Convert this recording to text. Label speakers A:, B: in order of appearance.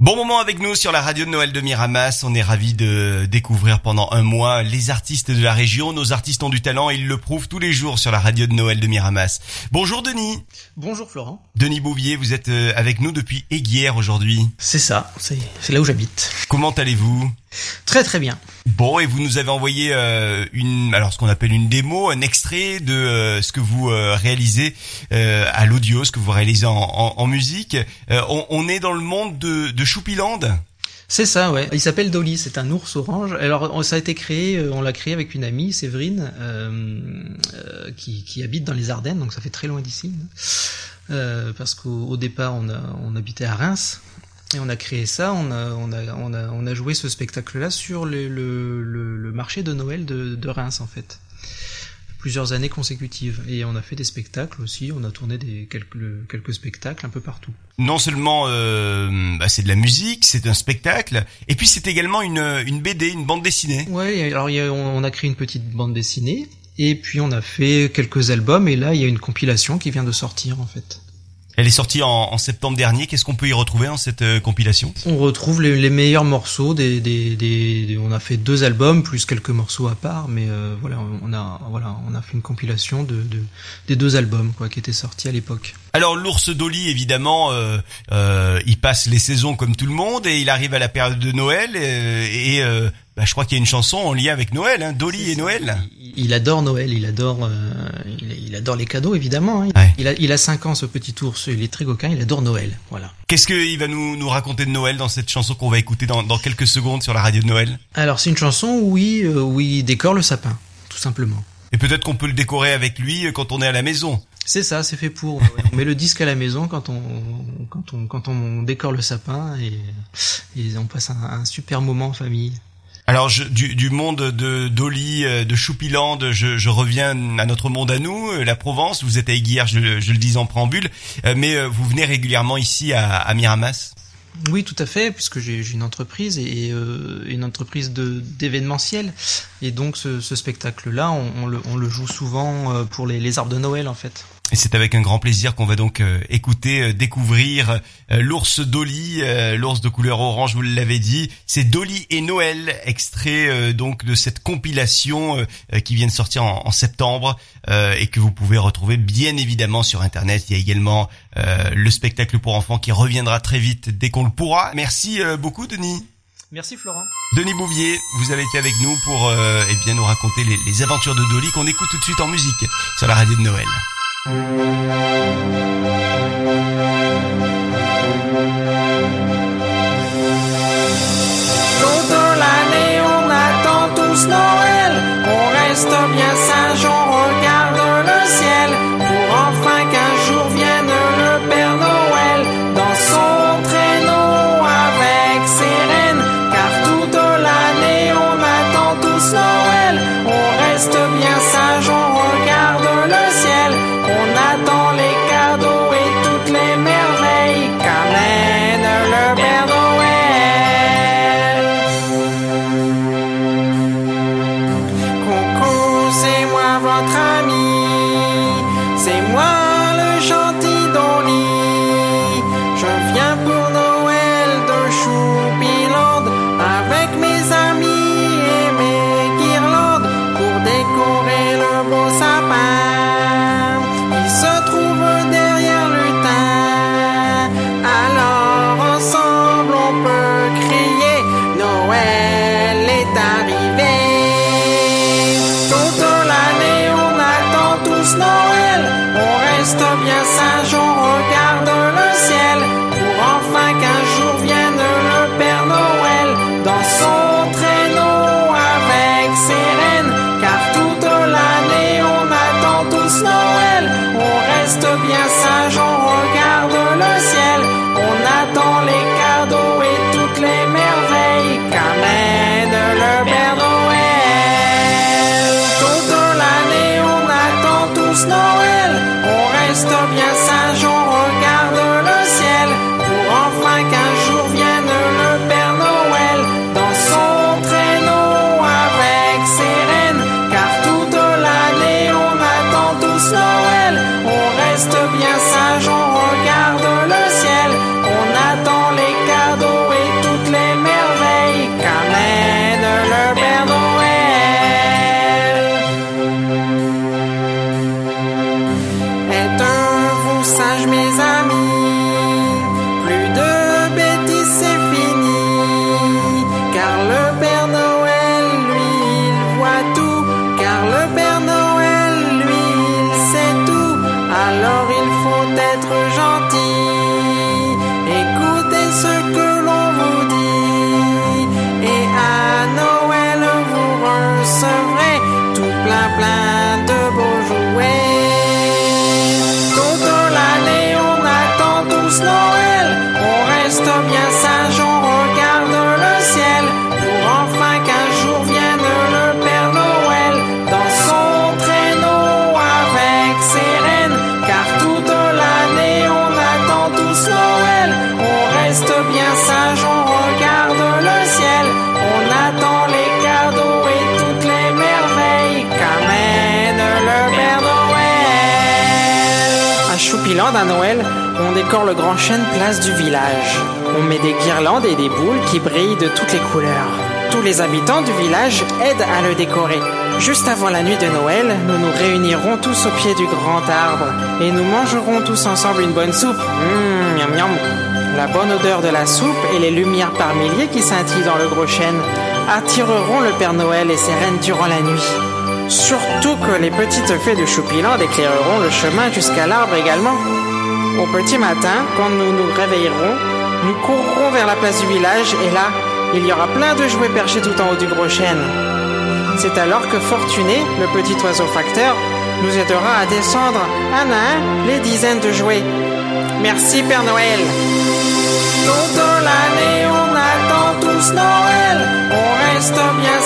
A: Bon moment avec nous sur la radio de Noël de Miramas. On est ravis de découvrir pendant un mois les artistes de la région. Nos artistes ont du talent et ils le prouvent tous les jours sur la radio de Noël de Miramas. Bonjour Denis.
B: Bonjour Florent.
A: Denis Bouvier, vous êtes euh, avec nous depuis Aiguière aujourd'hui.
B: C'est ça, c'est là où j'habite.
A: Comment allez-vous?
B: Très très bien.
A: Bon, et vous nous avez envoyé euh, une, alors ce qu'on appelle une démo, un extrait de euh, ce que vous réalisez à l'audio, ce que vous réalisez en, musique. On, on, est dans le monde de, de Choupiland
B: c'est ça, ouais. Il s'appelle Dolly, c'est un ours orange. Alors ça a été créé, on l'a créé avec une amie, Séverine, euh, qui, qui, habite dans les Ardennes, donc ça fait très loin d'ici. Euh, parce qu'au départ on, habitait à Reims, et on a créé ça, on a, joué ce spectacle-là sur le, marché de Noël de Reims en fait plusieurs années consécutives. Et on a fait des spectacles aussi, on a tourné des, quelques, quelques spectacles un peu partout.
A: Non seulement euh, bah c'est de la musique, c'est un spectacle, et puis c'est également une, une BD, une bande dessinée.
B: Ouais, alors y a, on a créé une petite bande dessinée, et puis on a fait quelques albums, et là il y a une compilation qui vient de sortir en fait.
A: Elle est sortie en, septembre dernier. Qu'est-ce qu'on peut y retrouver dans cette euh, compilation?
B: On retrouve les, meilleurs morceaux. Des, on a fait deux albums plus quelques morceaux à part, mais euh, voilà, on a voilà, on a fait une compilation de des deux albums quoi qui étaient sortis à l'époque.
A: Alors l'ours Dolly, évidemment, euh, euh, il passe les saisons comme tout le monde et il arrive à la période de Noël et, euh, bah, je crois qu'il y a une chanson en lien avec Noël, hein, Dolly et Noël.
B: Il, adore Noël, il adore, il, adore les cadeaux évidemment. Hein. Il, a, il a 5 ans ce petit ours, il est très coquin, il adore Noël, voilà.
A: Qu'est-ce qu'il va nous, nous raconter de Noël dans cette chanson qu'on va écouter dans, dans quelques secondes sur la radio de Noël?
B: Alors c'est une chanson où il, où il décore le sapin, tout simplement.
A: Et peut-être qu'on peut le décorer avec lui quand on est à la maison.
B: C'est ça, c'est fait pour. on met le disque à la maison quand on quand on quand on décore le sapin et, et on passe un, super moment en famille.
A: Alors je, du, du, monde de Dolly, euh, de Choupiland, je, je, reviens à notre monde à nous, euh, la Provence. Vous êtes à Aiguière, je, je le dis en préambule, euh, mais vous venez régulièrement ici à, à Miramas?
B: Oui, tout à fait, puisque j'ai une entreprise et euh, une entreprise de d'événementiel, et donc ce, ce spectacle-là, on, on, le, on, le, joue souvent pour les, les arbres de Noël en fait.
A: Et c'est avec un grand plaisir qu'on va donc euh, écouter, euh, découvrir euh, l'ours Dolly, l'ours de couleur orange, vous l'avez dit. C'est Dolly et Noël, extrait donc de cette compilation qui vient de sortir en, en septembre et que vous pouvez retrouver bien évidemment sur Internet. Il y a également le spectacle pour enfants qui reviendra très vite dès qu'on le pourra. Merci beaucoup Denis.
B: Merci Florent.
A: Denis Bouvier, vous avez été avec nous pour eh bien nous raconter les, les aventures de Dolly qu'on écoute tout de suite en musique sur la radio de Noël.
C: Toute guirlandes à Noël, on décore le grand chêne place du village. On met des guirlandes et des boules qui brillent de toutes les couleurs. Tous les habitants du village aident à le décorer. Juste avant la nuit de Noël, nous nous réunirons tous au pied du grand arbre et nous mangerons tous ensemble une bonne soupe. Mmh, miam miam. La bonne odeur de la soupe et les lumières par milliers qui scintillent dans le gros chêne attireront le Père Noël et ses reines durant la nuit. Surtout que les petites fées de Choupilande éclaireront le chemin jusqu'à l'arbre également. Au petit matin, quand nous nous réveillerons, nous courrons vers la place du village et là, il y aura plein de jouets perchés tout en haut du gros chêne. C'est alors que Fortuné, le petit oiseau facteur, nous aidera à descendre un à un les dizaines de jouets. Merci Père Noël. L'année, on attend tous Noël. On reste bien